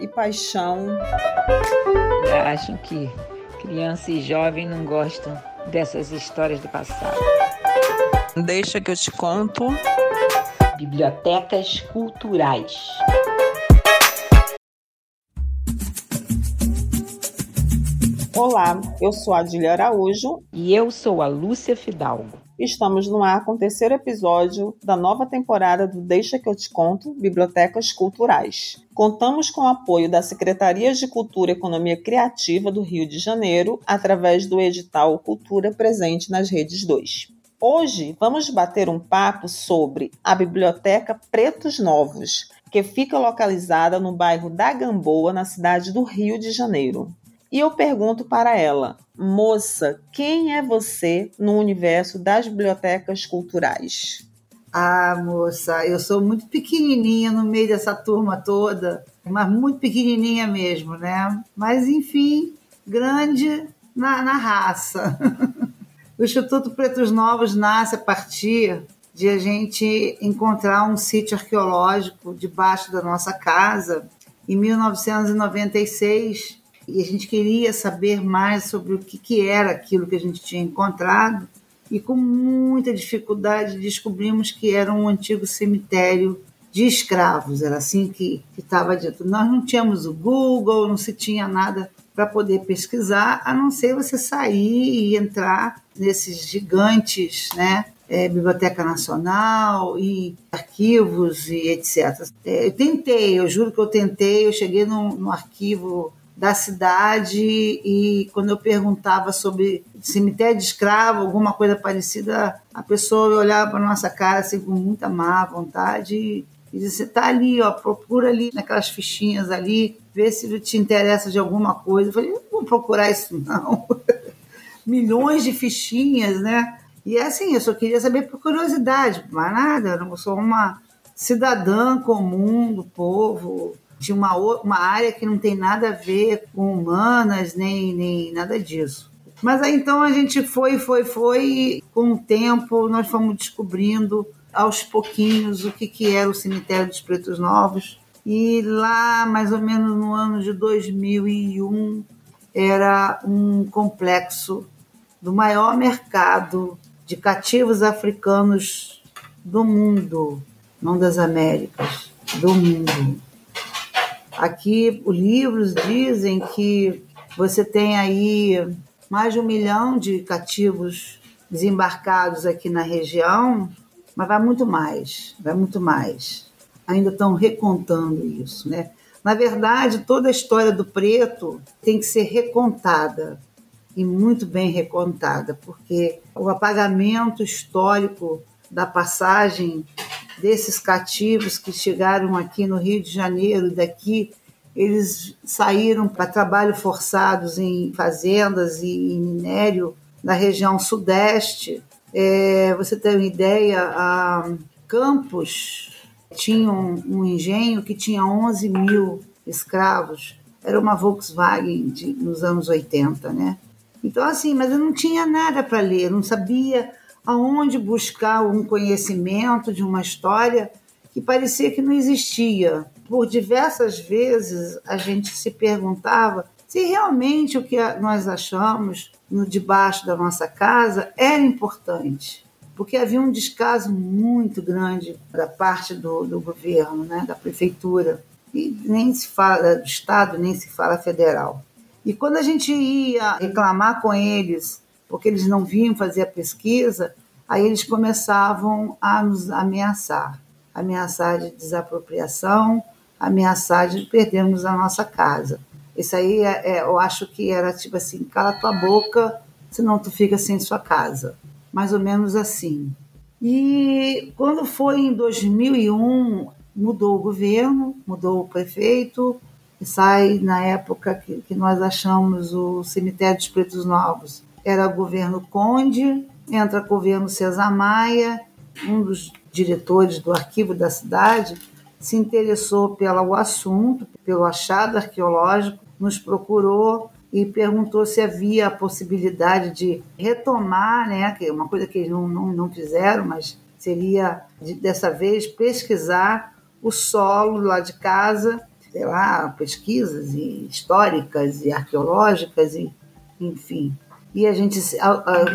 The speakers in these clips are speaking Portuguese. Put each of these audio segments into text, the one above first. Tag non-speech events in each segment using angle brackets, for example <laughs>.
e paixão. Acham que criança e jovem não gostam dessas histórias do passado. Deixa que eu te conto. Bibliotecas culturais. Olá, eu sou a Adília Araújo. E eu sou a Lúcia Fidalgo. Estamos no ar com o terceiro episódio da nova temporada do Deixa que eu te conto, Bibliotecas Culturais. Contamos com o apoio da Secretaria de Cultura e Economia Criativa do Rio de Janeiro, através do edital Cultura presente nas redes 2. Hoje vamos bater um papo sobre a Biblioteca Pretos Novos, que fica localizada no bairro da Gamboa, na cidade do Rio de Janeiro. E eu pergunto para ela, moça, quem é você no universo das bibliotecas culturais? Ah, moça, eu sou muito pequenininha no meio dessa turma toda, mas muito pequenininha mesmo, né? Mas, enfim, grande na, na raça. <laughs> o Instituto Pretos Novos nasce a partir de a gente encontrar um sítio arqueológico debaixo da nossa casa em 1996 e a gente queria saber mais sobre o que, que era aquilo que a gente tinha encontrado e com muita dificuldade descobrimos que era um antigo cemitério de escravos, era assim que estava dito. Nós não tínhamos o Google, não se tinha nada para poder pesquisar, a não ser você sair e entrar nesses gigantes, né? É, Biblioteca Nacional e arquivos e etc. É, eu tentei, eu juro que eu tentei, eu cheguei no, no arquivo da cidade e quando eu perguntava sobre cemitério de escravo, alguma coisa parecida, a pessoa olhava para nossa cara assim com muita má vontade e dizia, você está ali, ó, procura ali naquelas fichinhas ali, vê se te interessa de alguma coisa. Eu falei, não vou procurar isso não. <laughs> Milhões de fichinhas, né? E é assim, eu só queria saber por curiosidade, mais nada, eu não sou uma cidadã comum do povo, de uma, uma área que não tem nada a ver com humanas, nem, nem nada disso. Mas aí então a gente foi, foi, foi, e com o tempo nós fomos descobrindo aos pouquinhos o que, que era o cemitério dos Pretos Novos. E lá, mais ou menos no ano de 2001, era um complexo do maior mercado de cativos africanos do mundo, não das Américas, do mundo. Aqui, os livros dizem que você tem aí mais de um milhão de cativos desembarcados aqui na região, mas vai muito mais, vai muito mais. Ainda estão recontando isso, né? Na verdade, toda a história do preto tem que ser recontada e muito bem recontada, porque o apagamento histórico da passagem desses cativos que chegaram aqui no Rio de Janeiro, daqui eles saíram para trabalho forçados em fazendas e em minério na região sudeste. É, você tem uma ideia, a Campos tinha um, um, engenho que tinha 11 mil escravos. Era uma Volkswagen de, nos anos 80, né? Então, assim, mas eu não tinha nada para ler, não sabia aonde buscar um conhecimento de uma história que parecia que não existia. Por diversas vezes a gente se perguntava se realmente o que nós achamos no debaixo da nossa casa era importante, porque havia um descaso muito grande da parte do, do governo, né, da prefeitura, e nem se fala do Estado, nem se fala federal. E quando a gente ia reclamar com eles, porque eles não vinham fazer a pesquisa, aí eles começavam a nos ameaçar ameaçar de desapropriação, ameaçar de perdermos a nossa casa. Isso aí é, é, eu acho que era tipo assim, cala tua boca, senão tu fica sem sua casa. Mais ou menos assim. E quando foi em 2001, mudou o governo, mudou o prefeito, e sai na época que, que nós achamos o cemitério dos Pretos Novos. Era governo Conde, entra governo Cesar Maia, um dos diretores do arquivo da cidade, se interessou pelo assunto, pelo achado arqueológico, nos procurou e perguntou se havia a possibilidade de retomar, né, que é uma coisa que eles não, não, não fizeram, mas seria de, dessa vez pesquisar o solo lá de casa sei lá, pesquisas históricas e arqueológicas, e, enfim. E a gente,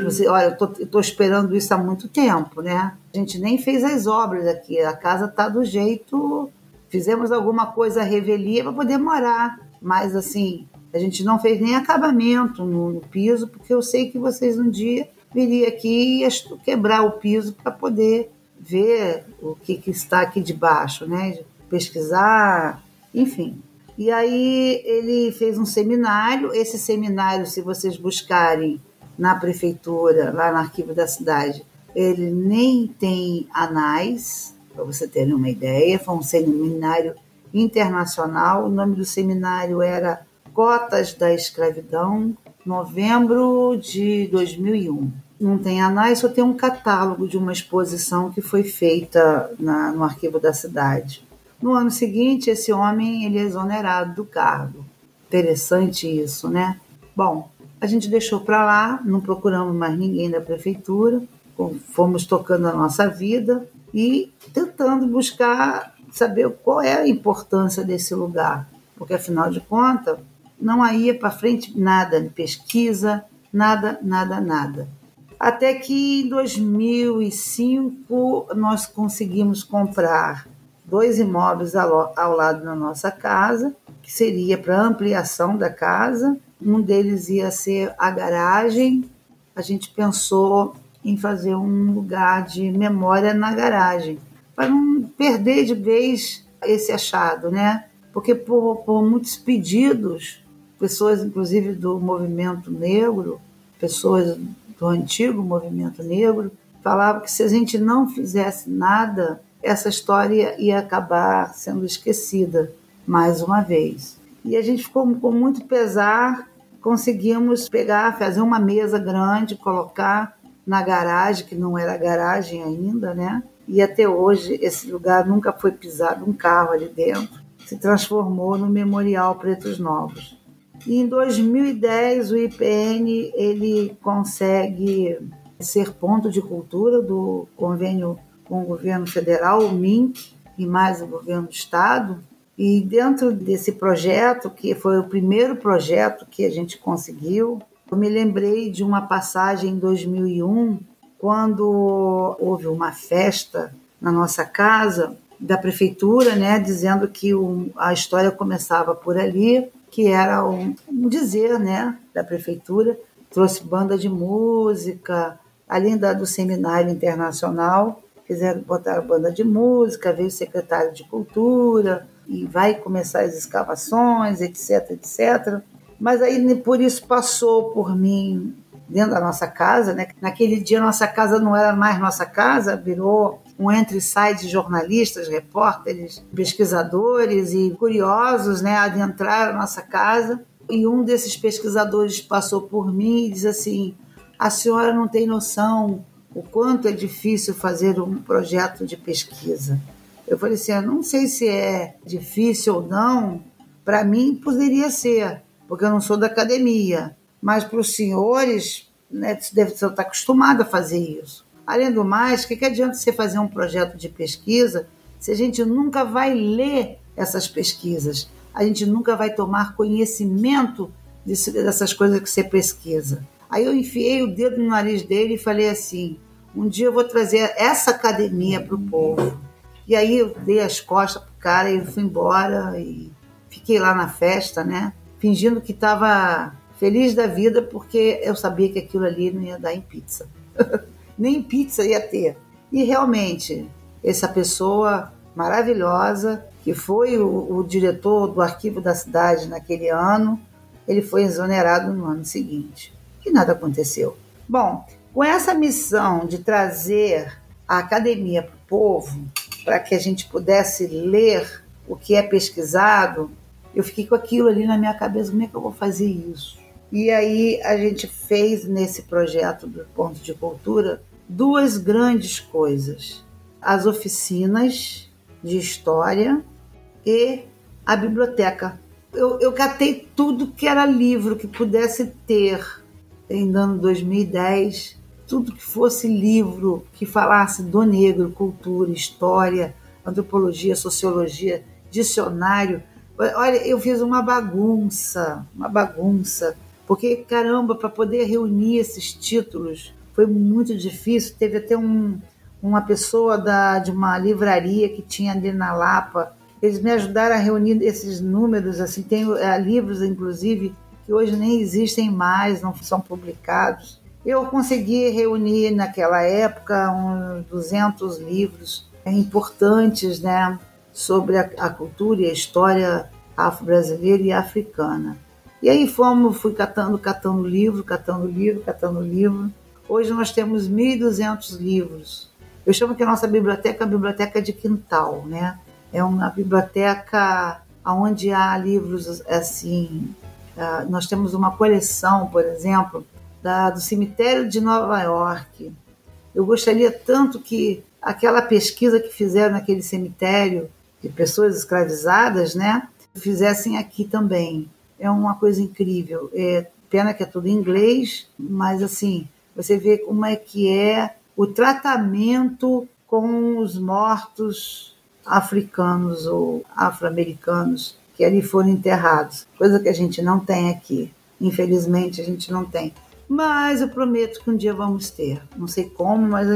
você, olha, eu estou esperando isso há muito tempo, né? A gente nem fez as obras aqui, a casa está do jeito. Fizemos alguma coisa revelia para poder morar, mas assim, a gente não fez nem acabamento no, no piso, porque eu sei que vocês um dia viriam aqui e quebrar o piso para poder ver o que, que está aqui debaixo, né? Pesquisar, enfim. E aí ele fez um seminário. Esse seminário, se vocês buscarem na prefeitura, lá no arquivo da cidade, ele nem tem anais, para você terem uma ideia. Foi um seminário internacional. O nome do seminário era Cotas da Escravidão, novembro de 2001. Não tem anais, só tem um catálogo de uma exposição que foi feita na, no arquivo da cidade. No ano seguinte, esse homem ele é exonerado do cargo. Interessante isso, né? Bom, a gente deixou para lá, não procuramos mais ninguém da prefeitura, fomos tocando a nossa vida e tentando buscar saber qual é a importância desse lugar, porque afinal de contas não ia para frente nada de pesquisa, nada, nada, nada. Até que em 2005 nós conseguimos comprar dois imóveis ao, ao lado da nossa casa, que seria para ampliação da casa. Um deles ia ser a garagem. A gente pensou em fazer um lugar de memória na garagem, para não perder de vez esse achado, né? Porque por, por muitos pedidos, pessoas inclusive do movimento negro, pessoas do antigo movimento negro, falavam que se a gente não fizesse nada, essa história ia acabar sendo esquecida mais uma vez. E a gente ficou com muito pesar, conseguimos pegar, fazer uma mesa grande, colocar na garagem, que não era garagem ainda, né? E até hoje esse lugar nunca foi pisado um carro ali dentro. Se transformou no Memorial Pretos Novos. E em 2010 o IPN ele consegue ser ponto de cultura do convênio com o governo federal, o MINC, e mais o governo do estado. E dentro desse projeto, que foi o primeiro projeto que a gente conseguiu, eu me lembrei de uma passagem em 2001, quando houve uma festa na nossa casa da prefeitura, né, dizendo que o, a história começava por ali, que era um, um dizer, né, da prefeitura, trouxe banda de música, além da, do seminário internacional, fizeram botar banda de música, veio o secretário de cultura e vai começar as escavações, etc, etc. Mas aí por isso passou por mim dentro da nossa casa, né? Naquele dia nossa casa não era mais nossa casa, virou um entre sai de jornalistas, repórteres, pesquisadores e curiosos, né, adentrar a nossa casa. E um desses pesquisadores passou por mim e disse assim: "A senhora não tem noção o quanto é difícil fazer um projeto de pesquisa. Eu falei assim, eu não sei se é difícil ou não, para mim poderia ser, porque eu não sou da academia, mas para os senhores, né, deve estar acostumado a fazer isso. Além do mais, o que, que adianta você fazer um projeto de pesquisa se a gente nunca vai ler essas pesquisas, a gente nunca vai tomar conhecimento dessas coisas que você pesquisa. Aí eu enfiei o dedo no nariz dele e falei assim: um dia eu vou trazer essa academia para o povo. E aí eu dei as costas pro cara e fui embora e fiquei lá na festa, né? Fingindo que estava feliz da vida porque eu sabia que aquilo ali não ia dar em pizza. <laughs> Nem pizza ia ter. E realmente, essa pessoa maravilhosa, que foi o, o diretor do arquivo da cidade naquele ano, ele foi exonerado no ano seguinte. E nada aconteceu. Bom, com essa missão de trazer a academia para o povo, para que a gente pudesse ler o que é pesquisado, eu fiquei com aquilo ali na minha cabeça: como é que eu vou fazer isso? E aí a gente fez nesse projeto do Ponto de Cultura duas grandes coisas: as oficinas de história e a biblioteca. Eu, eu catei tudo que era livro que pudesse ter em ano 2010 tudo que fosse livro que falasse do negro, cultura, história, antropologia, sociologia, dicionário, Olha, eu fiz uma bagunça, uma bagunça, porque caramba, para poder reunir esses títulos foi muito difícil. Teve até um, uma pessoa da, de uma livraria que tinha ali na Lapa. Eles me ajudaram a reunir esses números, assim, tem é, livros, inclusive, que hoje nem existem mais, não são publicados. Eu consegui reunir naquela época uns 200 livros importantes, né, sobre a, a cultura e a história afro-brasileira e africana. E aí fomos, fui catando, catando livro, catando livro, catando livro. Hoje nós temos 1.200 livros. Eu chamo que a nossa biblioteca é a biblioteca de quintal, né? É uma biblioteca onde há livros assim. Uh, nós temos uma coleção, por exemplo, da, do cemitério de Nova York. Eu gostaria tanto que aquela pesquisa que fizeram naquele cemitério de pessoas escravizadas, né, fizessem aqui também. É uma coisa incrível. É pena que é tudo em inglês, mas assim você vê como é que é o tratamento com os mortos africanos ou afro-americanos que ali foram enterrados, coisa que a gente não tem aqui. Infelizmente, a gente não tem. Mas eu prometo que um dia vamos ter. Não sei como, mas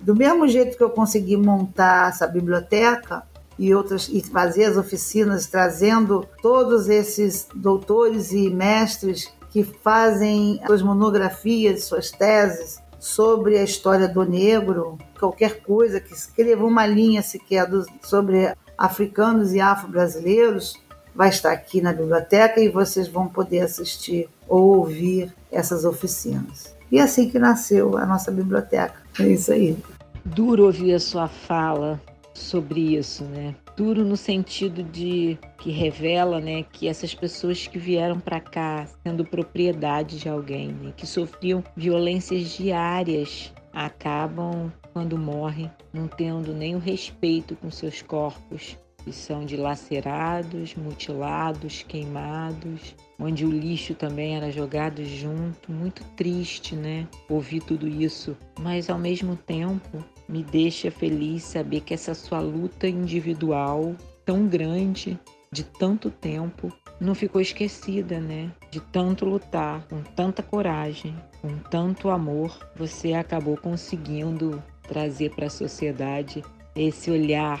do mesmo jeito que eu consegui montar essa biblioteca e outras e fazer as oficinas trazendo todos esses doutores e mestres que fazem suas monografias, suas teses sobre a história do negro, qualquer coisa que escreva uma linha sequer do, sobre africanos e afro-brasileiros, vai estar aqui na biblioteca e vocês vão poder assistir ou ouvir essas oficinas. E é assim que nasceu a nossa biblioteca. É isso aí. Duro ouvir a sua fala sobre isso, né? Duro no sentido de que revela, né, que essas pessoas que vieram para cá sendo propriedade de alguém, né, que sofriam violências diárias, acabam quando morrem não tendo nem o respeito com seus corpos, são dilacerados, mutilados, queimados, onde o lixo também era jogado junto. Muito triste, né? Ouvir tudo isso, mas ao mesmo tempo me deixa feliz saber que essa sua luta individual tão grande, de tanto tempo, não ficou esquecida, né? De tanto lutar, com tanta coragem, com tanto amor, você acabou conseguindo trazer para a sociedade esse olhar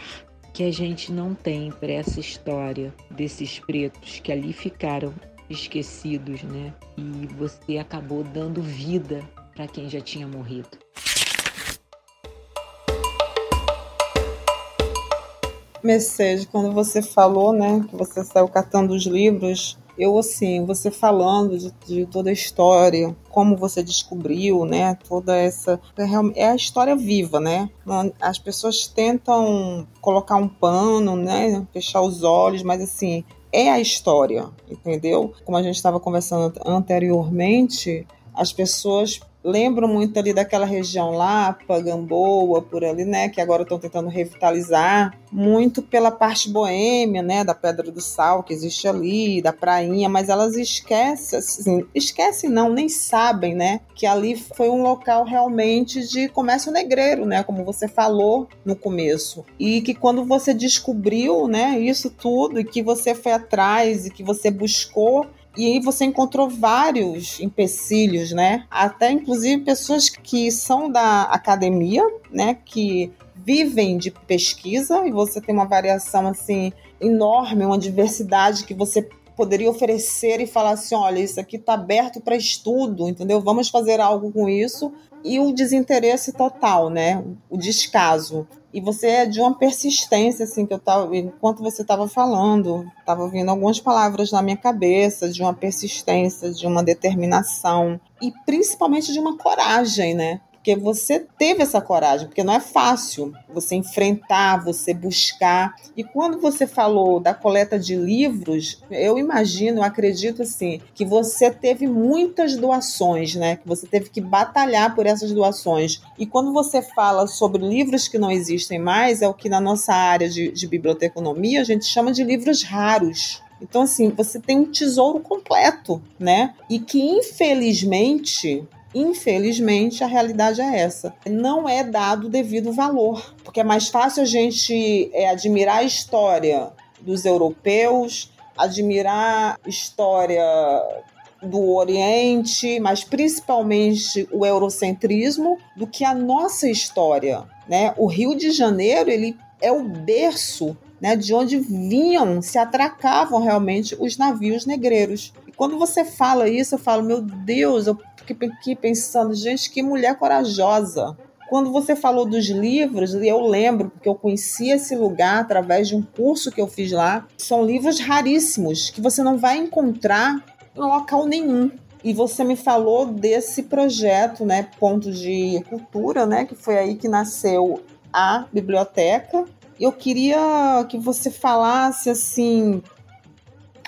que a gente não tem para essa história desses pretos que ali ficaram esquecidos, né? E você acabou dando vida para quem já tinha morrido. Mercedes, quando você falou, né, que você saiu catando os livros, eu assim, você falando de, de, toda a história, como você descobriu, né, toda essa é, é a história viva, né? As pessoas tentam colocar um pano, né, fechar os olhos, mas assim é a história, entendeu? Como a gente estava conversando anteriormente, as pessoas lembro muito ali daquela região Lapa, Gamboa, por ali, né, que agora estão tentando revitalizar, muito pela parte boêmia, né, da Pedra do Sal que existe ali, da prainha, mas elas esquecem, assim, esquecem não, nem sabem, né, que ali foi um local realmente de comércio negreiro, né, como você falou no começo, e que quando você descobriu, né, isso tudo e que você foi atrás e que você buscou e aí você encontrou vários empecilhos, né? Até inclusive pessoas que são da academia, né? Que vivem de pesquisa e você tem uma variação assim enorme, uma diversidade que você poderia oferecer e falar assim, olha, isso aqui está aberto para estudo, entendeu? Vamos fazer algo com isso. E o desinteresse total, né? O descaso. E você é de uma persistência, assim, que eu tava, enquanto você estava falando, estava vindo algumas palavras na minha cabeça, de uma persistência, de uma determinação e principalmente de uma coragem, né? Porque você teve essa coragem, porque não é fácil você enfrentar, você buscar. E quando você falou da coleta de livros, eu imagino, eu acredito assim, que você teve muitas doações, né? Que você teve que batalhar por essas doações. E quando você fala sobre livros que não existem mais, é o que na nossa área de, de biblioteconomia a gente chama de livros raros. Então, assim, você tem um tesouro completo, né? E que, infelizmente, Infelizmente, a realidade é essa. Não é dado devido valor, porque é mais fácil a gente é, admirar a história dos europeus, admirar história do Oriente, mas principalmente o eurocentrismo, do que a nossa história. Né? O Rio de Janeiro ele é o berço né, de onde vinham, se atracavam realmente os navios negreiros. Quando você fala isso, eu falo, meu Deus, eu fiquei aqui pensando, gente, que mulher corajosa. Quando você falou dos livros, eu lembro, porque eu conheci esse lugar através de um curso que eu fiz lá. São livros raríssimos que você não vai encontrar em local nenhum. E você me falou desse projeto, né, Ponto de Cultura, né, que foi aí que nasceu a biblioteca. Eu queria que você falasse assim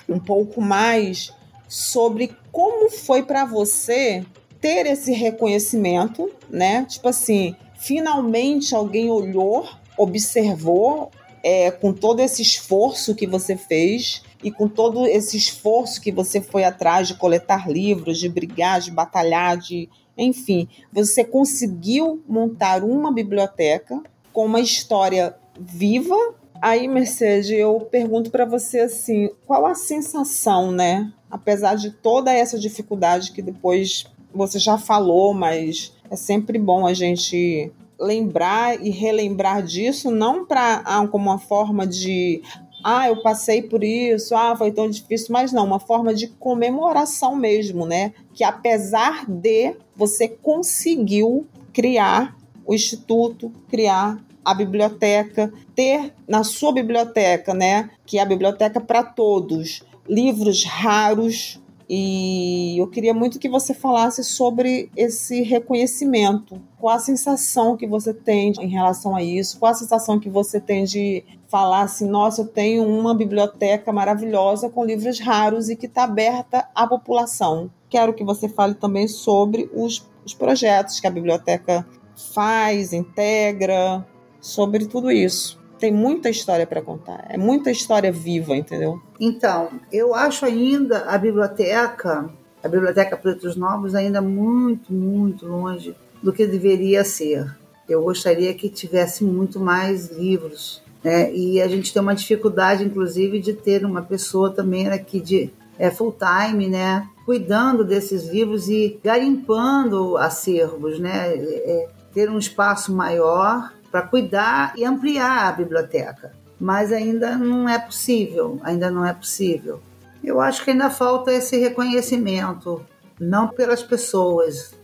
um pouco mais sobre como foi para você ter esse reconhecimento, né? Tipo assim, finalmente alguém olhou, observou é, com todo esse esforço que você fez e com todo esse esforço que você foi atrás de coletar livros, de brigar, de batalhar, de enfim, você conseguiu montar uma biblioteca com uma história viva. Aí, Mercedes, eu pergunto para você assim, qual a sensação, né? Apesar de toda essa dificuldade que depois você já falou, mas é sempre bom a gente lembrar e relembrar disso, não para ah, como uma forma de ah, eu passei por isso, ah, foi tão difícil, mas não, uma forma de comemoração mesmo, né? Que apesar de você conseguiu criar o instituto, criar a biblioteca, ter na sua biblioteca, né, que é a biblioteca para todos, livros raros, e eu queria muito que você falasse sobre esse reconhecimento. Qual a sensação que você tem em relação a isso? Qual a sensação que você tem de falar assim: nossa, eu tenho uma biblioteca maravilhosa com livros raros e que está aberta à população? Quero que você fale também sobre os, os projetos que a biblioteca faz, integra, sobre tudo isso tem muita história para contar. É muita história viva, entendeu? Então, eu acho ainda a biblioteca, a Biblioteca Pretos Novos, ainda muito, muito longe do que deveria ser. Eu gostaria que tivesse muito mais livros. Né? E a gente tem uma dificuldade, inclusive, de ter uma pessoa também aqui de é, full time, né? Cuidando desses livros e garimpando acervos, né? É, ter um espaço maior para cuidar e ampliar a biblioteca. Mas ainda não é possível, ainda não é possível. Eu acho que ainda falta esse reconhecimento, não pelas pessoas,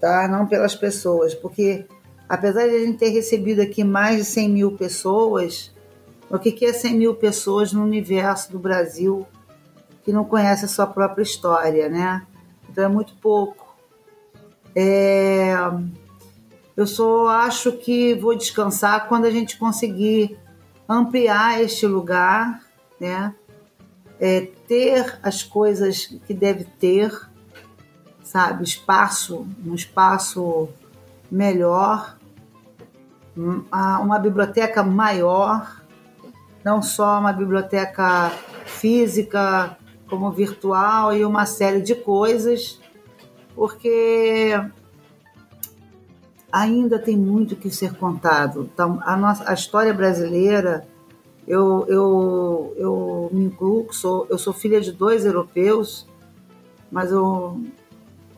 tá? Não pelas pessoas, porque apesar de a gente ter recebido aqui mais de 100 mil pessoas, o que é 100 mil pessoas no universo do Brasil que não conhece a sua própria história, né? Então é muito pouco. É, eu só acho que vou descansar quando a gente conseguir ampliar este lugar, né? É, ter as coisas que deve ter, sabe? Espaço, um espaço melhor, uma biblioteca maior, não só uma biblioteca física, como virtual e uma série de coisas, porque ainda tem muito que ser contado. Então, a, nossa, a história brasileira, eu, eu, eu me incluo, sou, eu sou filha de dois europeus, mas eu,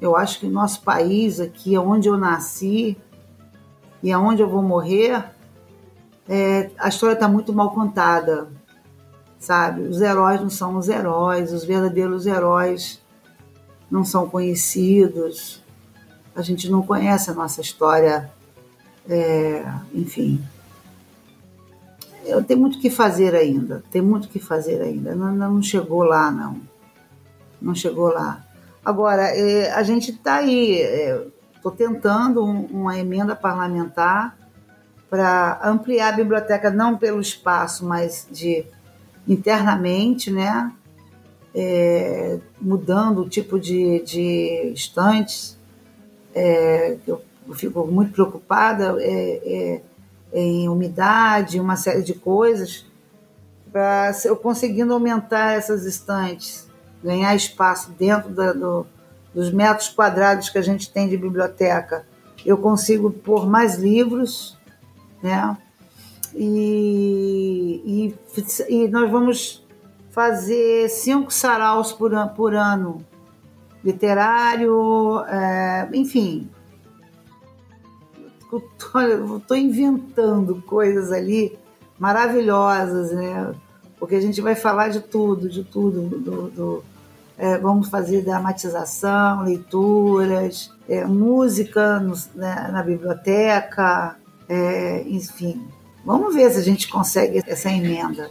eu acho que nosso país aqui, onde eu nasci e aonde eu vou morrer, é, a história está muito mal contada, sabe? Os heróis não são os heróis, os verdadeiros heróis não são conhecidos a gente não conhece a nossa história, é, enfim. Eu tenho muito que fazer ainda, tem muito que fazer ainda. Não, não chegou lá, não. Não chegou lá. Agora, é, a gente está aí, estou é, tentando um, uma emenda parlamentar para ampliar a biblioteca, não pelo espaço, mas de internamente, né? É, mudando o tipo de, de estantes, é, eu fico muito preocupada é, é, em umidade, uma série de coisas, para eu conseguindo aumentar essas estantes, ganhar espaço dentro da, do, dos metros quadrados que a gente tem de biblioteca, eu consigo pôr mais livros, né? E, e, e nós vamos fazer cinco saraus por, por ano, literário, é, enfim. Estou inventando coisas ali maravilhosas, né? Porque a gente vai falar de tudo, de tudo. Do, do é, vamos fazer dramatização, leituras, é, música no, né, na biblioteca, é, enfim. Vamos ver se a gente consegue essa emenda.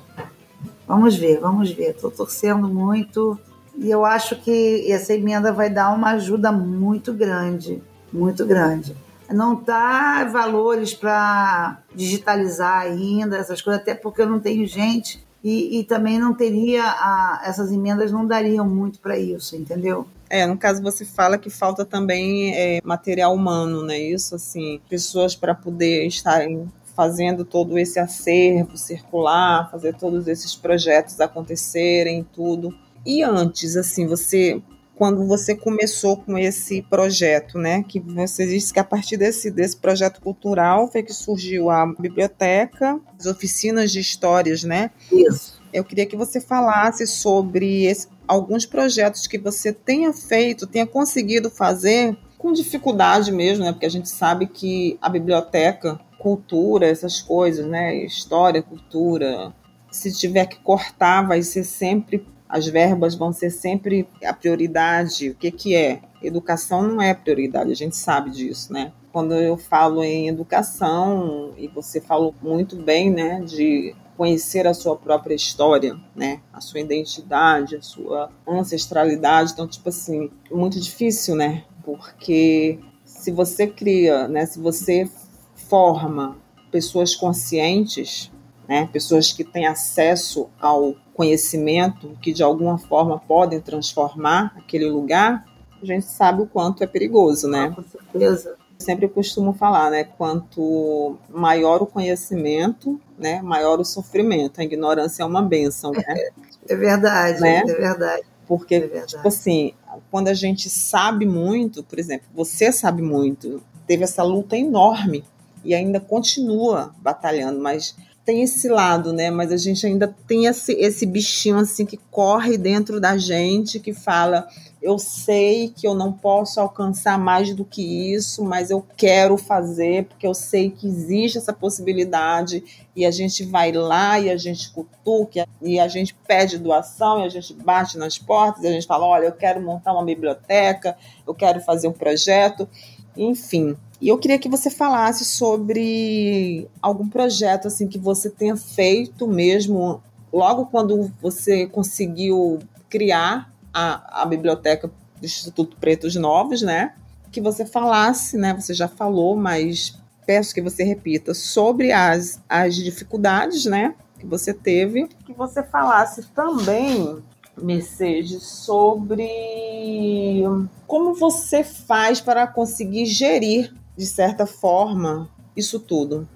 Vamos ver, vamos ver. Estou torcendo muito e eu acho que essa emenda vai dar uma ajuda muito grande, muito grande. Não tá valores para digitalizar ainda essas coisas, até porque eu não tenho gente e, e também não teria a, essas emendas não dariam muito para isso, entendeu? É, no caso você fala que falta também é, material humano, né? Isso assim, pessoas para poder estarem fazendo todo esse acervo circular, fazer todos esses projetos acontecerem, tudo. E antes, assim, você quando você começou com esse projeto, né? Que você disse que a partir desse, desse projeto cultural foi que surgiu a biblioteca, as oficinas de histórias, né? Isso. Eu queria que você falasse sobre esse, alguns projetos que você tenha feito, tenha conseguido fazer com dificuldade mesmo, né? Porque a gente sabe que a biblioteca, cultura, essas coisas, né? História, cultura, se tiver que cortar, vai ser sempre as verbas vão ser sempre a prioridade. O que, que é? Educação não é prioridade, a gente sabe disso, né? Quando eu falo em educação, e você falou muito bem, né, de conhecer a sua própria história, né, a sua identidade, a sua ancestralidade, então, tipo assim, muito difícil, né, porque se você cria, né, se você forma pessoas conscientes, né, pessoas que têm acesso ao conhecimento, que de alguma forma podem transformar aquele lugar, a gente sabe o quanto é perigoso, né? Ah, com certeza. Sempre costumo falar, né? Quanto maior o conhecimento, né? Maior o sofrimento. A ignorância é uma benção, né? <laughs> É verdade, né? é verdade. Porque, é verdade. tipo assim, quando a gente sabe muito, por exemplo, você sabe muito, teve essa luta enorme e ainda continua batalhando, mas tem esse lado, né? Mas a gente ainda tem esse, esse bichinho assim que corre dentro da gente, que fala: eu sei que eu não posso alcançar mais do que isso, mas eu quero fazer, porque eu sei que existe essa possibilidade, e a gente vai lá e a gente cutuca, e a gente pede doação, e a gente bate nas portas, e a gente fala: olha, eu quero montar uma biblioteca, eu quero fazer um projeto, enfim. E eu queria que você falasse sobre algum projeto assim que você tenha feito mesmo logo quando você conseguiu criar a, a biblioteca do Instituto Pretos Novos, né? Que você falasse, né? Você já falou, mas peço que você repita sobre as, as dificuldades, né? Que você teve. Que você falasse também Mercedes, sobre como você faz para conseguir gerir de certa forma, isso tudo?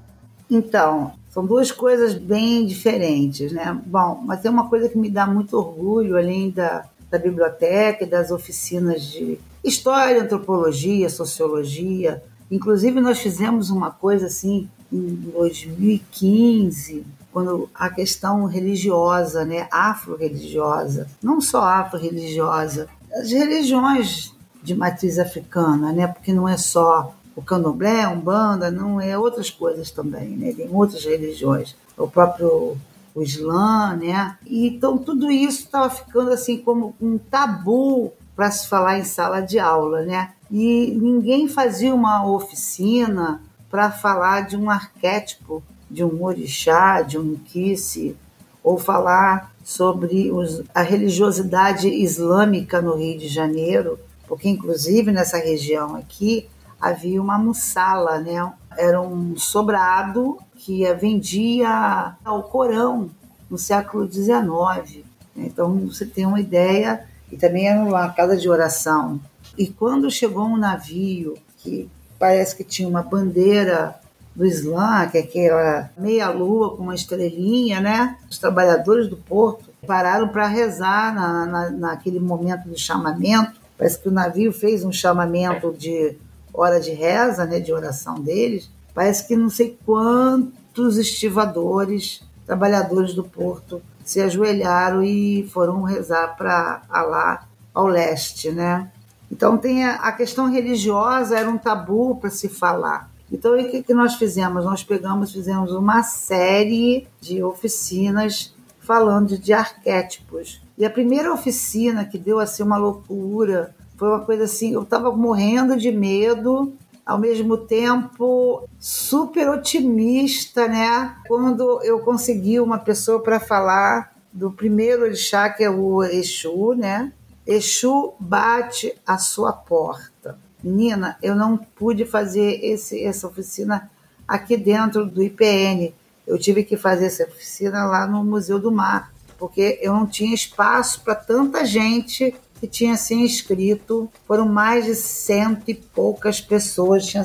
Então, são duas coisas bem diferentes, né? Bom, mas tem uma coisa que me dá muito orgulho, além da, da biblioteca e das oficinas de história, antropologia, sociologia. Inclusive, nós fizemos uma coisa assim em 2015, quando a questão religiosa, né, afro-religiosa, não só afro-religiosa, as religiões de matriz africana, né, porque não é só o candomblé, a umbanda, não é outras coisas também, né? Tem outras religiões, o próprio o Islã, né? Então tudo isso estava ficando assim como um tabu para se falar em sala de aula, né? E ninguém fazia uma oficina para falar de um arquétipo, de um orixá, de um kisse, ou falar sobre os, a religiosidade islâmica no Rio de Janeiro, porque inclusive nessa região aqui havia uma mussala, né? Era um sobrado que vendia o Corão no século XIX. Então você tem uma ideia, e também era uma casa de oração. E quando chegou um navio que parece que tinha uma bandeira do Islã, que é aquela meia-lua com uma estrelinha, né? Os trabalhadores do porto pararam para rezar na, na, naquele momento do chamamento. Parece que o navio fez um chamamento de hora de reza, né, de oração deles, parece que não sei quantos estivadores trabalhadores do porto se ajoelharam e foram rezar para Alá ao leste, né? Então tem a, a questão religiosa era um tabu para se falar. Então o que, que nós fizemos? Nós pegamos, fizemos uma série de oficinas falando de arquétipos. E a primeira oficina que deu assim uma loucura foi uma coisa assim, eu estava morrendo de medo, ao mesmo tempo super otimista, né? Quando eu consegui uma pessoa para falar do primeiro orixá, que é o Exu, né? Exu bate a sua porta. Menina, eu não pude fazer esse, essa oficina aqui dentro do IPN. Eu tive que fazer essa oficina lá no Museu do Mar, porque eu não tinha espaço para tanta gente que tinha se inscrito. Foram mais de cento e poucas pessoas. Tinha,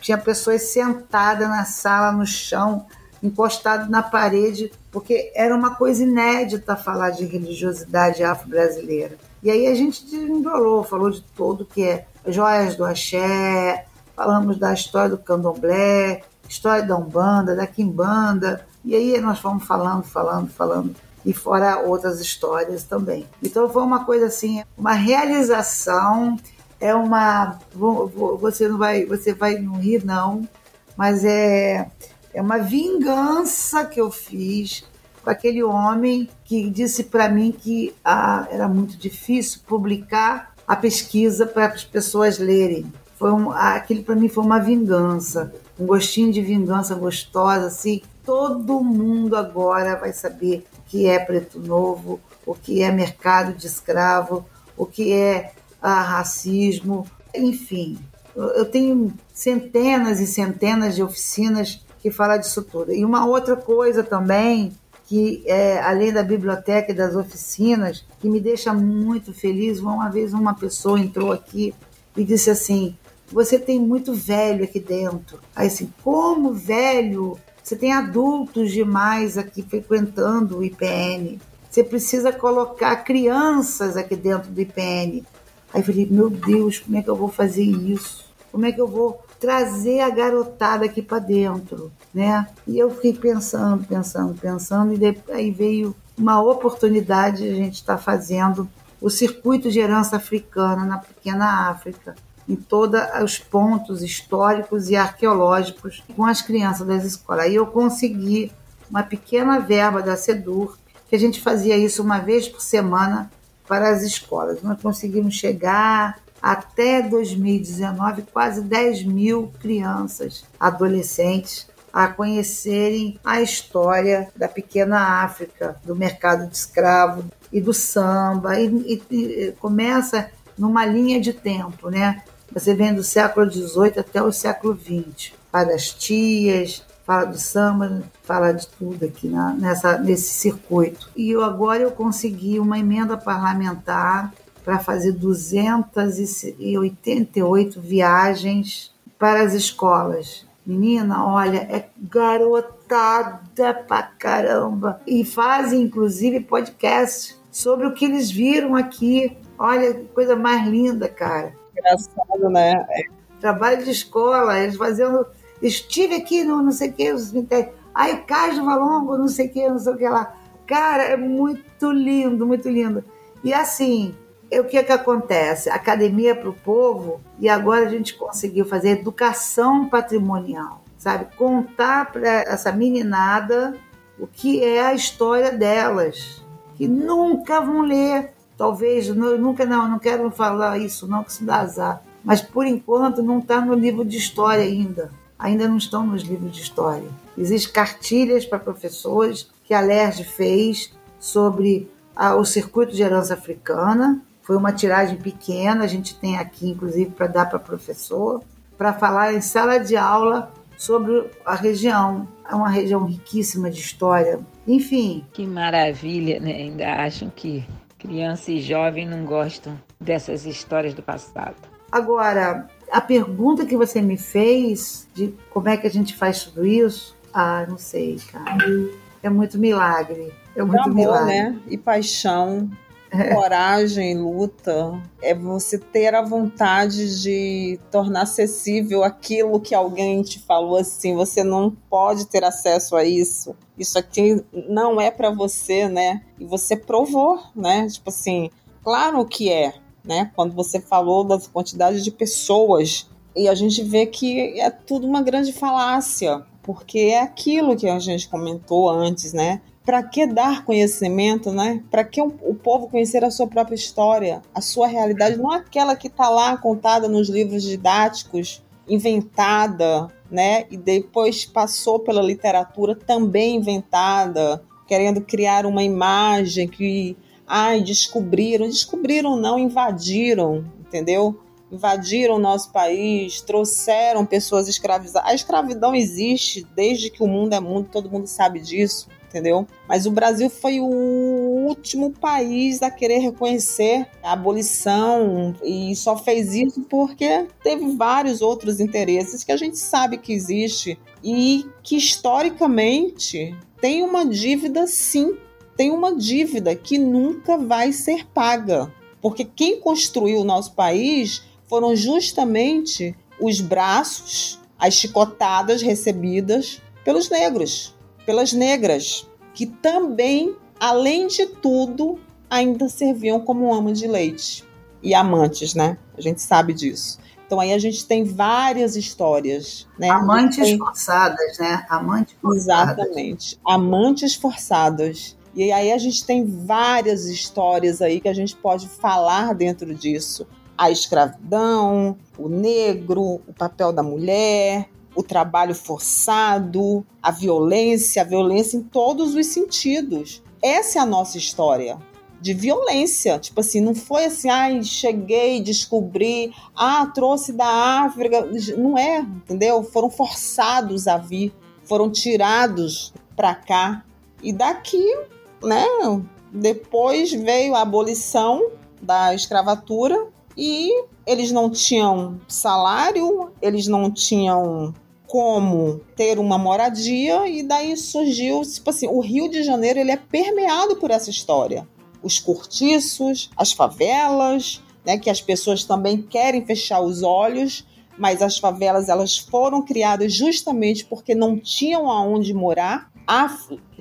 tinha pessoas sentadas na sala, no chão, encostadas na parede, porque era uma coisa inédita falar de religiosidade afro-brasileira. E aí a gente desembrolou, falou de tudo que é joias do axé, falamos da história do candomblé, história da Umbanda, da Quimbanda, e aí nós fomos falando, falando, falando, e fora outras histórias também. Então foi uma coisa assim, uma realização, é uma, você não vai, você vai não rir não, mas é, é uma vingança que eu fiz com aquele homem que disse para mim que ah, era muito difícil publicar a pesquisa para as pessoas lerem. Foi um, aquele para mim foi uma vingança, um gostinho de vingança gostosa, assim. Todo mundo agora vai saber o que é Preto Novo, o que é mercado de escravo, o que é ah, racismo, enfim. Eu tenho centenas e centenas de oficinas que falam disso tudo. E uma outra coisa também que é, além da biblioteca e das oficinas, que me deixa muito feliz. Uma vez uma pessoa entrou aqui e disse assim: Você tem muito velho aqui dentro. Aí assim, como velho? Você tem adultos demais aqui frequentando o IPN. Você precisa colocar crianças aqui dentro do IPN. Aí eu falei: Meu Deus, como é que eu vou fazer isso? Como é que eu vou trazer a garotada aqui para dentro, né? E eu fiquei pensando, pensando, pensando, e aí veio uma oportunidade de a gente estar tá fazendo o circuito de herança africana na pequena África, em todos os pontos históricos e arqueológicos com as crianças das escolas. Aí eu consegui uma pequena verba da SEDUR, que a gente fazia isso uma vez por semana para as escolas. Nós conseguimos chegar até 2019, quase 10 mil crianças, adolescentes, a conhecerem a história da pequena África, do mercado de escravo e do samba, e, e, e começa numa linha de tempo, né? Você vem do século XVIII até o século XX. Fala das tias, fala do samba, fala de tudo aqui na, nessa, nesse circuito. E eu, agora eu consegui uma emenda parlamentar para fazer 288 viagens para as escolas. Menina, olha, é garotada pra caramba. E fazem, inclusive, podcast sobre o que eles viram aqui. Olha que coisa mais linda, cara. Engraçado, né? É. Trabalho de escola, eles fazendo. Estive aqui no não sei o que, aí Cais Valongo, não sei o que, não sei o que lá. Cara, é muito lindo, muito lindo. E assim, o que é que acontece? Academia para o povo, e agora a gente conseguiu fazer educação patrimonial, sabe? Contar para essa meninada o que é a história delas, que nunca vão ler. Talvez, nunca não, não quero falar isso, não, que isso dá azar. Mas por enquanto não está no livro de história ainda. Ainda não estão nos livros de história. Existem cartilhas para professores que a LERJ fez sobre a, o circuito de herança africana, foi uma tiragem pequena, a gente tem aqui, inclusive, para dar para professor, para falar em sala de aula sobre a região. É uma região riquíssima de história. Enfim. Que maravilha, né? Ainda acham que criança e jovem não gostam dessas histórias do passado. Agora, a pergunta que você me fez de como é que a gente faz tudo isso, ah, não sei, cara. É muito milagre. É muito amor, milagre. né? E paixão coragem, luta, é você ter a vontade de tornar acessível aquilo que alguém te falou assim, você não pode ter acesso a isso. Isso aqui não é para você, né? E você provou, né? Tipo assim, claro que é, né? Quando você falou da quantidade de pessoas e a gente vê que é tudo uma grande falácia, porque é aquilo que a gente comentou antes, né? Para que dar conhecimento, né? Para que o, povo conhecer a sua própria história, a sua realidade, não aquela que está lá contada nos livros didáticos, inventada, né? E depois passou pela literatura também inventada, querendo criar uma imagem que, ai, descobriram, descobriram não, invadiram, entendeu? invadiram o nosso país, trouxeram pessoas escravizadas. A escravidão existe desde que o mundo é mundo, todo mundo sabe disso, entendeu? Mas o Brasil foi o último país a querer reconhecer a abolição e só fez isso porque teve vários outros interesses que a gente sabe que existe e que historicamente tem uma dívida sim, tem uma dívida que nunca vai ser paga. Porque quem construiu o nosso país foram justamente os braços, as chicotadas recebidas pelos negros, pelas negras, que também, além de tudo, ainda serviam como amas de leite e amantes, né? A gente sabe disso. Então aí a gente tem várias histórias, né? Amantes tem... forçadas, né? Amantes forçadas. Exatamente. Amantes forçadas. E aí a gente tem várias histórias aí que a gente pode falar dentro disso a escravidão, o negro, o papel da mulher, o trabalho forçado, a violência, a violência em todos os sentidos. Essa é a nossa história de violência. Tipo assim, não foi assim, ai, cheguei, descobri, ah, trouxe da África. Não é, entendeu? Foram forçados a vir, foram tirados para cá. E daqui, né, depois veio a abolição da escravatura e eles não tinham salário, eles não tinham como ter uma moradia e daí surgiu, tipo assim, o Rio de Janeiro ele é permeado por essa história. Os cortiços, as favelas, né, que as pessoas também querem fechar os olhos, mas as favelas elas foram criadas justamente porque não tinham aonde morar.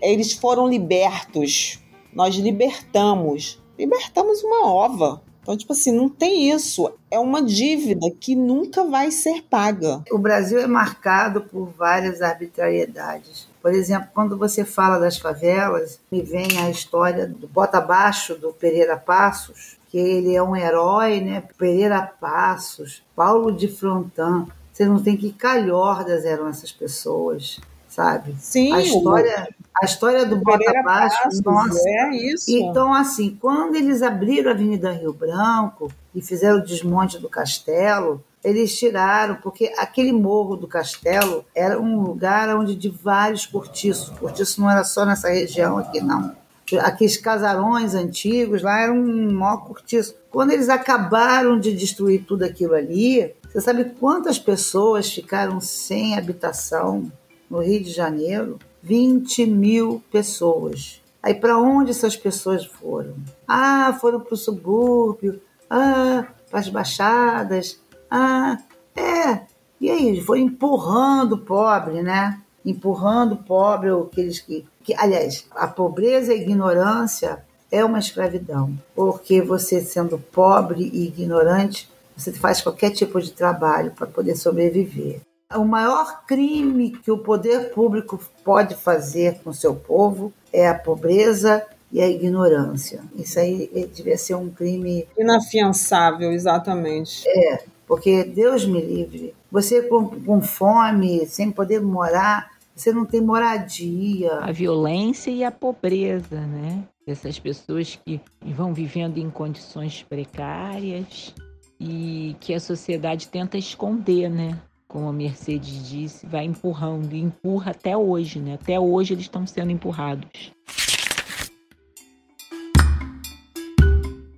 Eles foram libertos. Nós libertamos. Libertamos uma ova. Então, tipo assim, não tem isso. É uma dívida que nunca vai ser paga. O Brasil é marcado por várias arbitrariedades. Por exemplo, quando você fala das favelas, me vem a história do Bota Abaixo do Pereira Passos, que ele é um herói, né? Pereira Passos, Paulo de Frontan. Você não tem que calhordas eram essas pessoas, sabe? Sim. A história, a história do Bota Baixo, nossa. É isso. Então, assim, quando eles abriram a Avenida Rio Branco e fizeram o desmonte do castelo, eles tiraram, porque aquele morro do castelo era um lugar onde de vários cortiços. Cortiço não era só nessa região aqui, não. Aqueles casarões antigos lá eram um maior cortiço. Quando eles acabaram de destruir tudo aquilo ali, você sabe quantas pessoas ficaram sem habitação no Rio de Janeiro? 20 mil pessoas. Aí para onde essas pessoas foram? Ah, foram para o subúrbio, ah, para as baixadas, ah, é. E aí, foi empurrando o pobre, né? Empurrando o pobre, aqueles que, que. Aliás, a pobreza e a ignorância é uma escravidão, porque você sendo pobre e ignorante, você faz qualquer tipo de trabalho para poder sobreviver. O maior crime que o poder público pode fazer com seu povo é a pobreza e a ignorância. Isso aí eh, devia ser um crime inafiançável, exatamente. É, porque Deus me livre. Você com, com fome, sem poder morar, você não tem moradia. A violência e a pobreza, né? Essas pessoas que vão vivendo em condições precárias e que a sociedade tenta esconder, né? Como a Mercedes disse, vai empurrando e empurra até hoje, né? Até hoje eles estão sendo empurrados.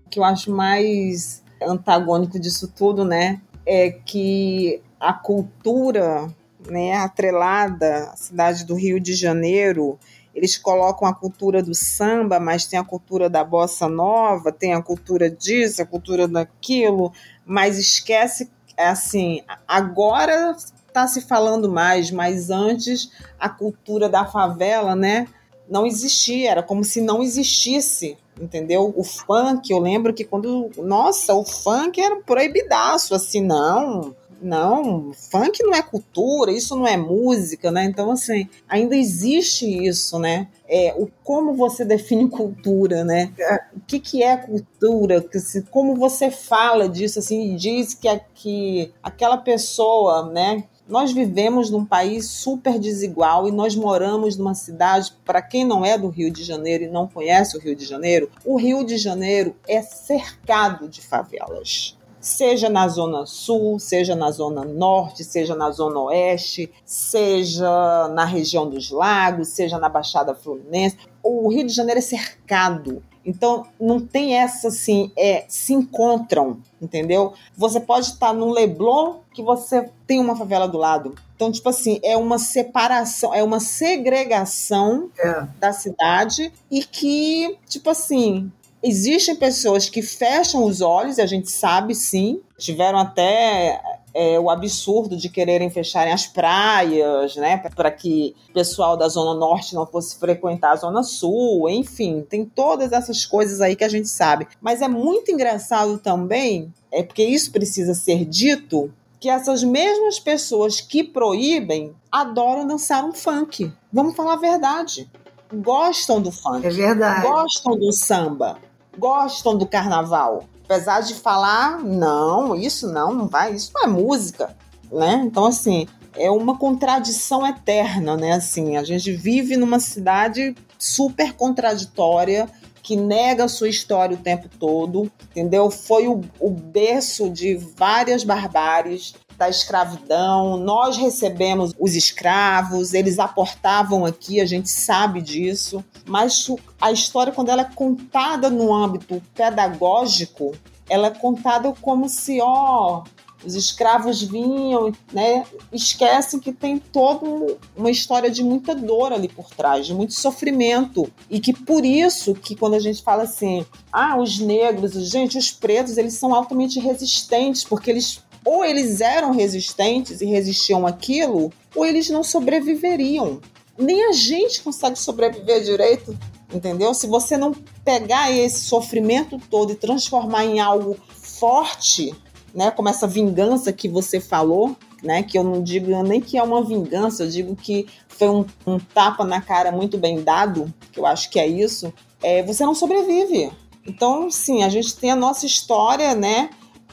O que eu acho mais antagônico disso tudo, né, é que a cultura, né, atrelada à cidade do Rio de Janeiro eles colocam a cultura do samba, mas tem a cultura da bossa nova, tem a cultura disso, a cultura daquilo, mas esquece, é assim, agora está se falando mais, mas antes a cultura da favela, né, não existia, era como se não existisse, entendeu? O funk, eu lembro que quando, nossa, o funk era proibidaço, assim, não, não, funk não é cultura, isso não é música, né? Então, assim, ainda existe isso, né? É, o como você define cultura, né? O que, que é cultura? Como você fala disso, assim, diz que, que aquela pessoa, né? Nós vivemos num país super desigual e nós moramos numa cidade, para quem não é do Rio de Janeiro e não conhece o Rio de Janeiro, o Rio de Janeiro é cercado de favelas seja na Zona Sul, seja na Zona Norte, seja na Zona Oeste, seja na região dos lagos, seja na Baixada Fluminense. O Rio de Janeiro é cercado. Então, não tem essa assim, é, se encontram, entendeu? Você pode estar no Leblon que você tem uma favela do lado. Então, tipo assim, é uma separação, é uma segregação é. da cidade e que, tipo assim, Existem pessoas que fecham os olhos, e a gente sabe sim, tiveram até é, o absurdo de quererem fecharem as praias, né, para que o pessoal da Zona Norte não fosse frequentar a Zona Sul, enfim, tem todas essas coisas aí que a gente sabe. Mas é muito engraçado também, é porque isso precisa ser dito, que essas mesmas pessoas que proíbem adoram dançar um funk. Vamos falar a verdade. Gostam do funk. É verdade. Gostam do samba gostam do carnaval. Apesar de falar, não, isso não, não vai, isso não é música, né? Então, assim, é uma contradição eterna, né? Assim, a gente vive numa cidade super contraditória que nega a sua história o tempo todo, entendeu? Foi o, o berço de várias barbáries, da escravidão, nós recebemos os escravos, eles aportavam aqui, a gente sabe disso, mas a história, quando ela é contada no âmbito pedagógico, ela é contada como se, ó, os escravos vinham, né? Esquecem que tem toda uma história de muita dor ali por trás, de muito sofrimento. E que por isso que quando a gente fala assim, ah, os negros, gente, os pretos, eles são altamente resistentes, porque eles ou eles eram resistentes e resistiam àquilo, ou eles não sobreviveriam. Nem a gente consegue sobreviver direito, entendeu? Se você não pegar esse sofrimento todo e transformar em algo forte, né, como essa vingança que você falou, né, que eu não digo nem que é uma vingança, eu digo que foi um, um tapa na cara muito bem dado, que eu acho que é isso, é, você não sobrevive. Então, sim, a gente tem a nossa história, né,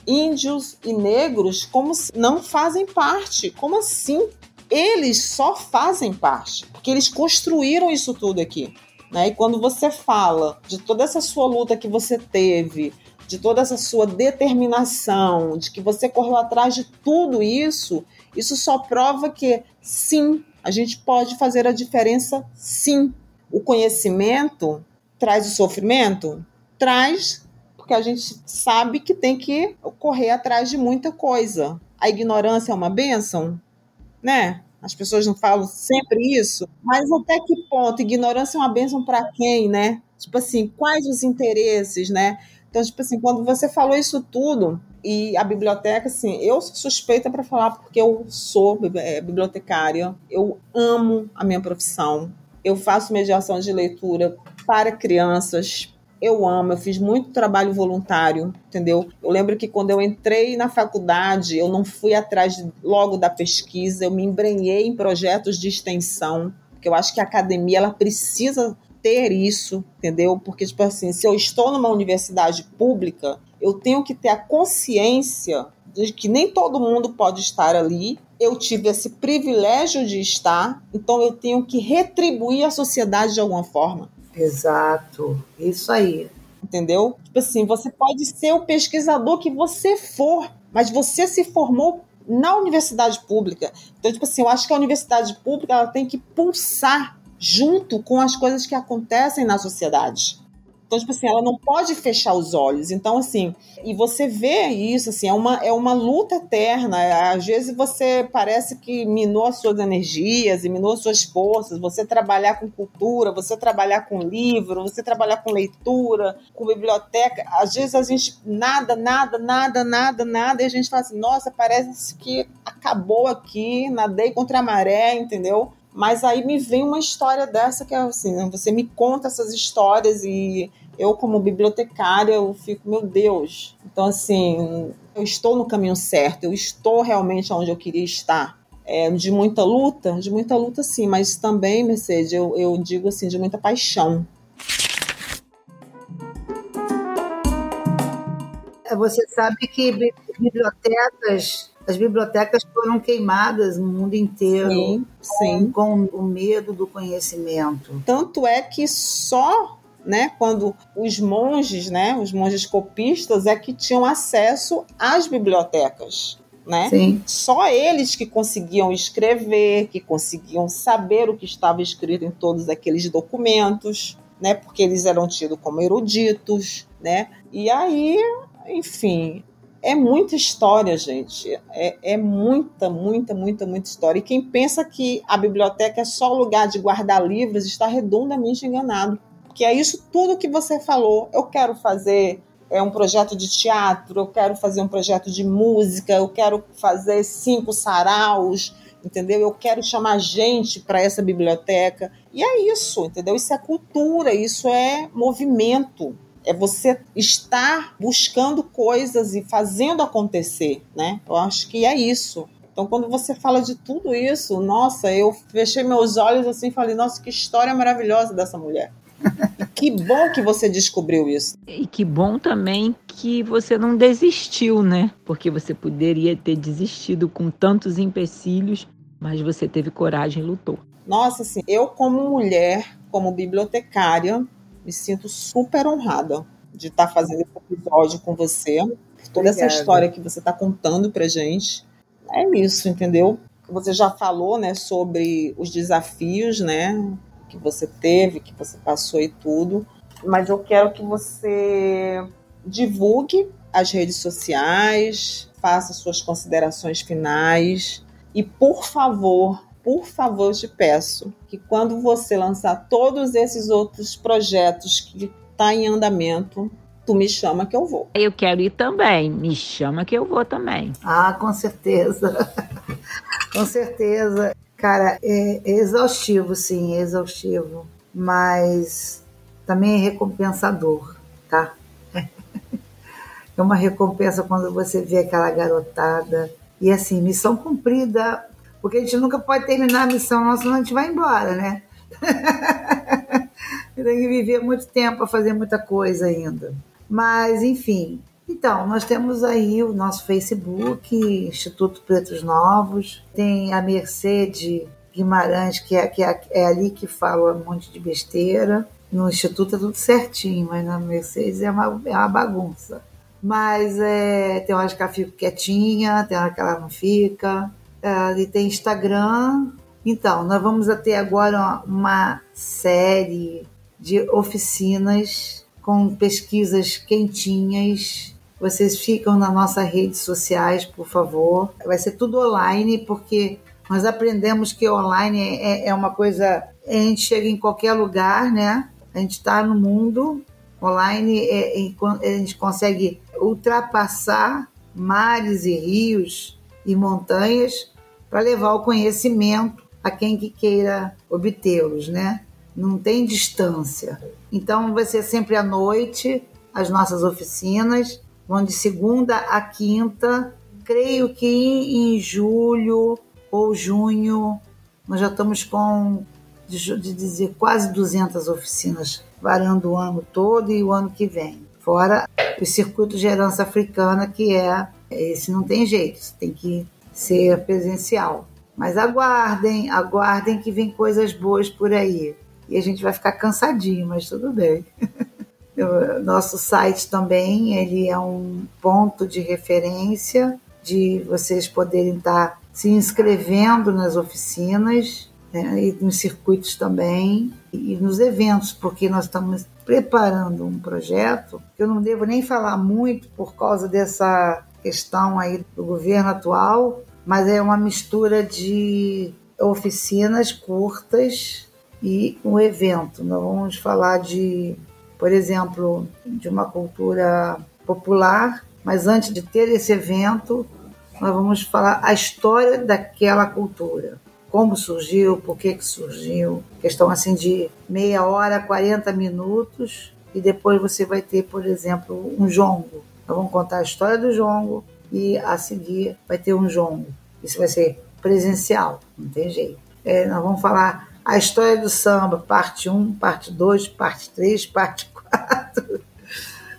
índios e negros como não fazem parte. Como assim? Eles só fazem parte, porque eles construíram isso tudo aqui. Né? E quando você fala de toda essa sua luta que você teve, de toda essa sua determinação, de que você correu atrás de tudo isso, isso só prova que sim, a gente pode fazer a diferença sim. O conhecimento traz o sofrimento? Traz, porque a gente sabe que tem que correr atrás de muita coisa. A ignorância é uma bênção, né? As pessoas não falam sempre isso, mas até que ponto? Ignorância é uma bênção para quem, né? Tipo assim, quais os interesses, né? Então, tipo assim, quando você falou isso tudo, e a biblioteca, assim, eu sou suspeita para falar porque eu sou é, bibliotecária, eu amo a minha profissão, eu faço mediação de leitura para crianças, eu amo, eu fiz muito trabalho voluntário, entendeu? Eu lembro que quando eu entrei na faculdade, eu não fui atrás logo da pesquisa, eu me embrenhei em projetos de extensão, porque eu acho que a academia ela precisa ter isso, entendeu? Porque tipo assim, se eu estou numa universidade pública, eu tenho que ter a consciência de que nem todo mundo pode estar ali. Eu tive esse privilégio de estar, então eu tenho que retribuir à sociedade de alguma forma. Exato, isso aí. Entendeu? Tipo assim, você pode ser o pesquisador que você for, mas você se formou na universidade pública. Então, tipo assim, eu acho que a universidade pública ela tem que pulsar junto com as coisas que acontecem na sociedade. Então, tipo assim, ela não pode fechar os olhos. Então, assim, e você vê isso, assim, é uma, é uma luta eterna. Às vezes você parece que minou as suas energias e minou as suas forças. Você trabalhar com cultura, você trabalhar com livro, você trabalhar com leitura, com biblioteca. Às vezes a gente nada, nada, nada, nada, nada, e a gente fala assim, nossa, parece que acabou aqui, nadei contra a maré, entendeu? Mas aí me vem uma história dessa que é assim, né? você me conta essas histórias e eu como bibliotecária eu fico, meu Deus. Então assim, eu estou no caminho certo, eu estou realmente onde eu queria estar. É, de muita luta, de muita luta sim, mas também, Mercedes, eu, eu digo assim, de muita paixão. Você sabe que bibliotecas as bibliotecas foram queimadas no mundo inteiro sim, sim. Com, com o medo do conhecimento. Tanto é que só né, quando os monges, né, os monges copistas, é que tinham acesso às bibliotecas. Né? Sim. Só eles que conseguiam escrever, que conseguiam saber o que estava escrito em todos aqueles documentos, né? Porque eles eram tidos como eruditos, né? E aí, enfim, é muita história, gente. É, é, muita, muita, muita, muita história. E quem pensa que a biblioteca é só lugar de guardar livros está redondamente enganado. Porque é isso tudo que você falou. Eu quero fazer é um projeto de teatro, eu quero fazer um projeto de música, eu quero fazer cinco saraus, entendeu? Eu quero chamar gente para essa biblioteca. E é isso, entendeu? Isso é cultura, isso é movimento é você estar buscando coisas e fazendo acontecer, né? Eu acho que é isso. Então, quando você fala de tudo isso, nossa, eu fechei meus olhos assim e falei, nossa, que história maravilhosa dessa mulher. que bom que você descobriu isso. E que bom também que você não desistiu, né? Porque você poderia ter desistido com tantos empecilhos, mas você teve coragem e lutou. Nossa, assim, eu como mulher, como bibliotecária, me sinto super honrada de estar tá fazendo esse episódio com você, toda Obrigada. essa história que você está contando para gente. É isso, entendeu? Você já falou, né, sobre os desafios, né, que você teve, que você passou e tudo, mas eu quero que você divulgue as redes sociais, faça suas considerações finais e, por favor, por favor, te peço que quando você lançar todos esses outros projetos que está em andamento, tu me chama que eu vou. Eu quero ir também, me chama que eu vou também. Ah, com certeza. <laughs> com certeza. Cara, é, é exaustivo, sim, é exaustivo. Mas também é recompensador, tá? <laughs> É uma recompensa quando você vê aquela garotada. E assim, missão cumprida porque a gente nunca pode terminar a missão nossa, senão a gente vai embora, né? <laughs> Tem que viver muito tempo para fazer muita coisa ainda. Mas, enfim. Então, nós temos aí o nosso Facebook, Instituto Pretos Novos, tem a Mercedes Guimarães, que é, que é, é ali que fala um monte de besteira. No Instituto é tudo certinho, mas na Mercedes é uma, é uma bagunça. Mas é, tem horas que ela fica quietinha, tem horas que ela não fica ele tem Instagram. Então, nós vamos ter agora uma série de oficinas com pesquisas quentinhas. Vocês ficam nas nossas redes sociais, por favor. Vai ser tudo online, porque nós aprendemos que online é, é uma coisa. A gente chega em qualquer lugar, né? A gente está no mundo. Online é, é, a gente consegue ultrapassar mares e rios e montanhas para levar o conhecimento a quem que queira obtê-los, né? Não tem distância. Então vai ser sempre à noite as nossas oficinas, vão de segunda a quinta. Creio que em julho ou junho nós já estamos com de, dizer quase 200 oficinas varando o ano todo e o ano que vem. Fora o circuito de herança africana que é esse não tem jeito, você tem que ser presencial. Mas aguardem, aguardem que vem coisas boas por aí. E a gente vai ficar cansadinho, mas tudo bem. <laughs> Nosso site também, ele é um ponto de referência de vocês poderem estar se inscrevendo nas oficinas. né, e nos circuitos também, e nos eventos, porque nós estamos preparando um projeto que eu não devo nem falar muito por causa dessa questão aí do governo atual, mas é uma mistura de oficinas curtas e um evento. Nós vamos falar de, por exemplo, de uma cultura popular, mas antes de ter esse evento, nós vamos falar a história daquela cultura. Como surgiu, por que, que surgiu. Questão assim de meia hora, 40 minutos, e depois você vai ter, por exemplo, um jongo. Nós vamos contar a história do jongo e a seguir vai ter um jongo. Isso vai ser presencial, não tem jeito. É, nós vamos falar a história do samba, parte 1, parte 2, parte 3, parte <laughs> 4.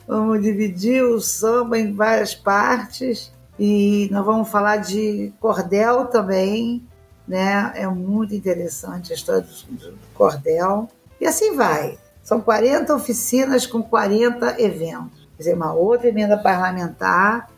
Vamos dividir o samba em várias partes e nós vamos falar de cordel também, né? É muito interessante a história do, do cordel. E assim vai. São 40 oficinas com 40 eventos. Quer dizer, uma outra emenda parlamentar.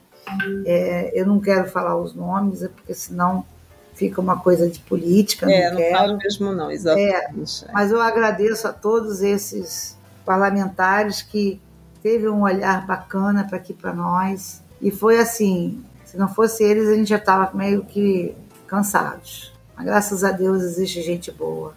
É, eu não quero falar os nomes, é porque senão fica uma coisa de política. É, não, não falo mesmo não, exatamente. É, mas eu agradeço a todos esses parlamentares que teve um olhar bacana para aqui para nós. E foi assim, se não fosse eles, a gente já estava meio que cansados. Mas graças a Deus existe gente boa.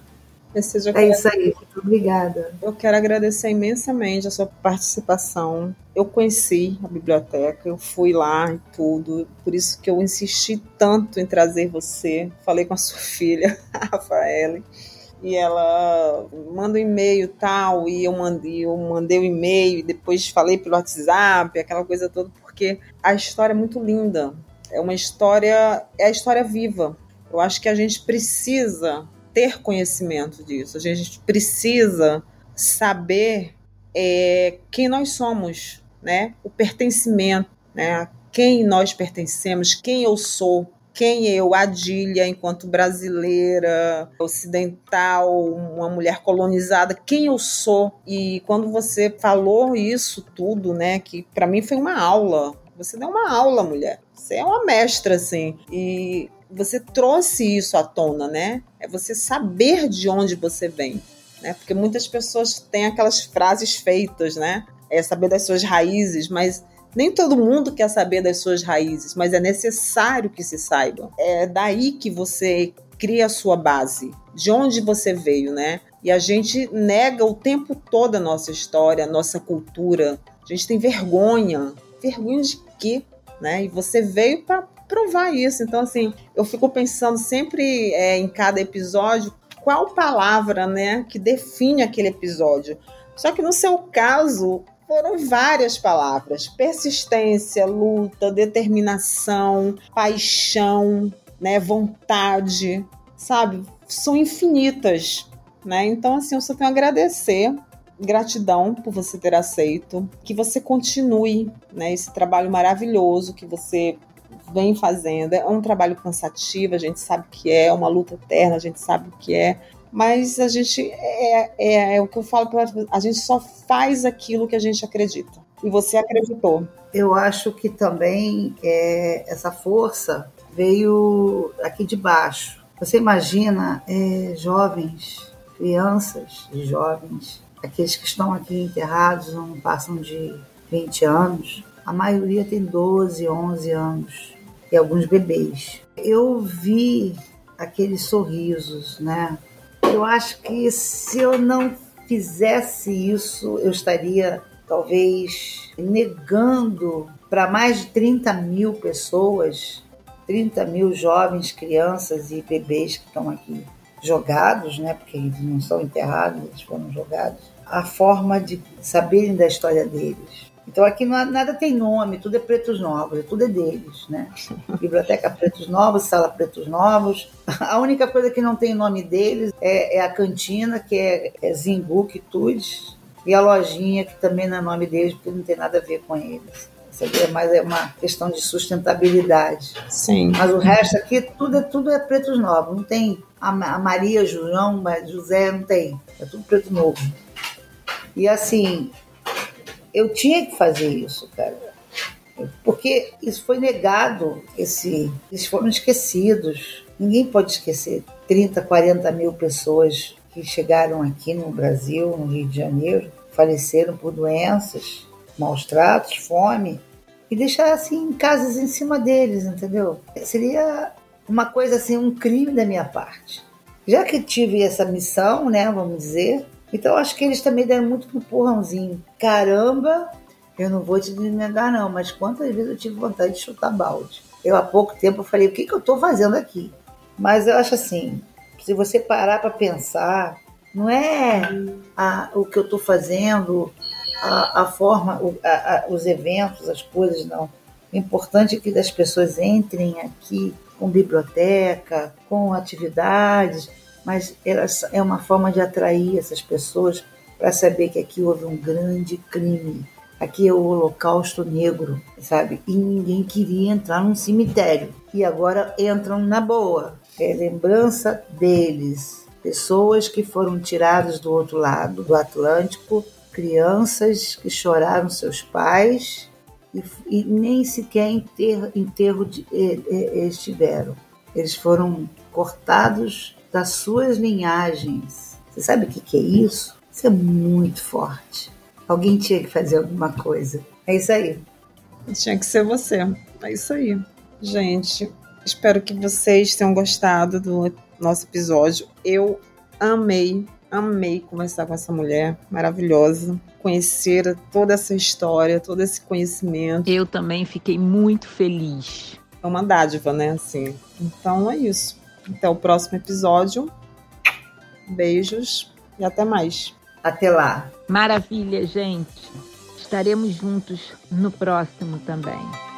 Seja, é isso aí, obrigada. Eu quero agradecer imensamente a sua participação. Eu conheci a biblioteca, eu fui lá e tudo, por isso que eu insisti tanto em trazer você. Falei com a <laughs> sua filha, a Rafaela, e ela manda um e-mail tal, e eu mandei, eu mandei o um e-mail, e depois falei pelo WhatsApp, aquela coisa toda, porque a história é muito linda. É uma história, é a história viva. Eu acho que a gente precisa ter conhecimento disso. A gente precisa saber é, quem nós somos, né? O pertencimento, né? A quem nós pertencemos, quem eu sou, quem eu, Adília, enquanto brasileira, ocidental, uma mulher colonizada, quem eu sou. E quando você falou isso tudo, né, que para mim foi uma aula. Você deu uma aula, mulher. Você é uma mestra, assim. E você trouxe isso à tona, né? É você saber de onde você vem, né? Porque muitas pessoas têm aquelas frases feitas, né? É saber das suas raízes, mas nem todo mundo quer saber das suas raízes, mas é necessário que se saiba. É daí que você cria a sua base, de onde você veio, né? E a gente nega o tempo todo a nossa história, a nossa cultura. A gente tem vergonha. Vergonha de quê? Né? E você veio para provar isso. Então, assim, eu fico pensando sempre é, em cada episódio qual palavra, né, que define aquele episódio. Só que no seu caso, foram várias palavras: persistência, luta, determinação, paixão, né, vontade, sabe? São infinitas, né? Então assim, eu só tenho a agradecer, gratidão por você ter aceito, que você continue, né, esse trabalho maravilhoso que você vem fazendo. É um trabalho cansativo, a gente sabe que é, uma luta eterna, a gente sabe que é, mas a gente é, é, é o que eu falo para a gente só faz aquilo que a gente acredita. E você acreditou. Eu acho que também é, essa força veio aqui de baixo. Você imagina é, jovens, crianças e jovens, aqueles que estão aqui enterrados não passam de 20 anos, a maioria tem 12, 11 anos e alguns bebês. Eu vi aqueles sorrisos, né? Eu acho que se eu não fizesse isso, eu estaria talvez negando para mais de 30 mil pessoas, 30 mil jovens, crianças e bebês que estão aqui jogados, né? Porque eles não são enterrados, eles foram jogados, a forma de saberem da história deles. Então aqui não, nada tem nome, tudo é Pretos Novos, tudo é deles, né? <laughs> Biblioteca Pretos Novos, Sala Pretos Novos. A única coisa que não tem nome deles é, é a cantina, que é, é Zimbu Quitudes, e a lojinha, que também não é nome deles, porque não tem nada a ver com eles. Isso aqui é mais é uma questão de sustentabilidade. Sim. Mas o resto aqui, tudo é, tudo é Pretos Novos. Não tem a, a Maria, João, José, não tem. É tudo Preto Novo. E assim, eu tinha que fazer isso, cara. Porque isso foi negado, esse, eles foram esquecidos. Ninguém pode esquecer 30, 40 mil pessoas que chegaram aqui no Brasil, no Rio de Janeiro, faleceram por doenças, maus tratos, fome, e deixar assim casas em cima deles, entendeu? Seria uma coisa assim, um crime da minha parte. Já que tive essa missão, né, vamos dizer, então acho que eles também deram muito um empurrãozinho. Caramba, eu não vou te negar não, mas quantas vezes eu tive vontade de chutar balde. Eu há pouco tempo falei, o que, que eu estou fazendo aqui? Mas eu acho assim, se você parar para pensar, não é a, o que eu estou fazendo, a, a forma, o, a, os eventos, as coisas, não. O importante é que as pessoas entrem aqui com biblioteca, com atividades, mas é uma forma de atrair essas pessoas para saber que aqui houve um grande crime. Aqui é o Holocausto Negro, sabe? E ninguém queria entrar num cemitério. E agora entram na boa. É lembrança deles. Pessoas que foram tiradas do outro lado do Atlântico, crianças que choraram seus pais e, e nem sequer enterro, enterro de, estiveram. Eles foram cortados das suas linhagens. Você sabe o que, que é isso? Isso é muito forte. Alguém tinha que fazer alguma coisa. É isso aí. Tinha que ser você. É isso aí. Gente, espero que vocês tenham gostado do nosso episódio. Eu amei amei conversar com essa mulher maravilhosa, conhecer toda essa história, todo esse conhecimento. Eu também fiquei muito feliz. É uma dádiva, né? Assim. Então é isso. Até o próximo episódio. Beijos e até mais. Até lá. Maravilha, gente. Estaremos juntos no próximo também.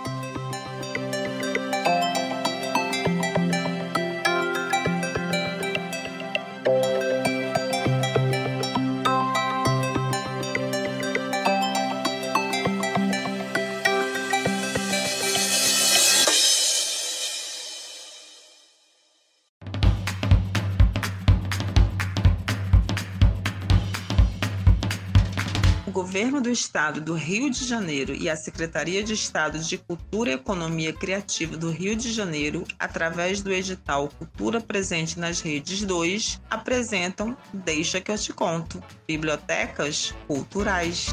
Estado do Rio de Janeiro e a Secretaria de Estado de Cultura e Economia Criativa do Rio de Janeiro, através do edital Cultura Presente nas Redes 2, apresentam Deixa que eu te conto Bibliotecas Culturais.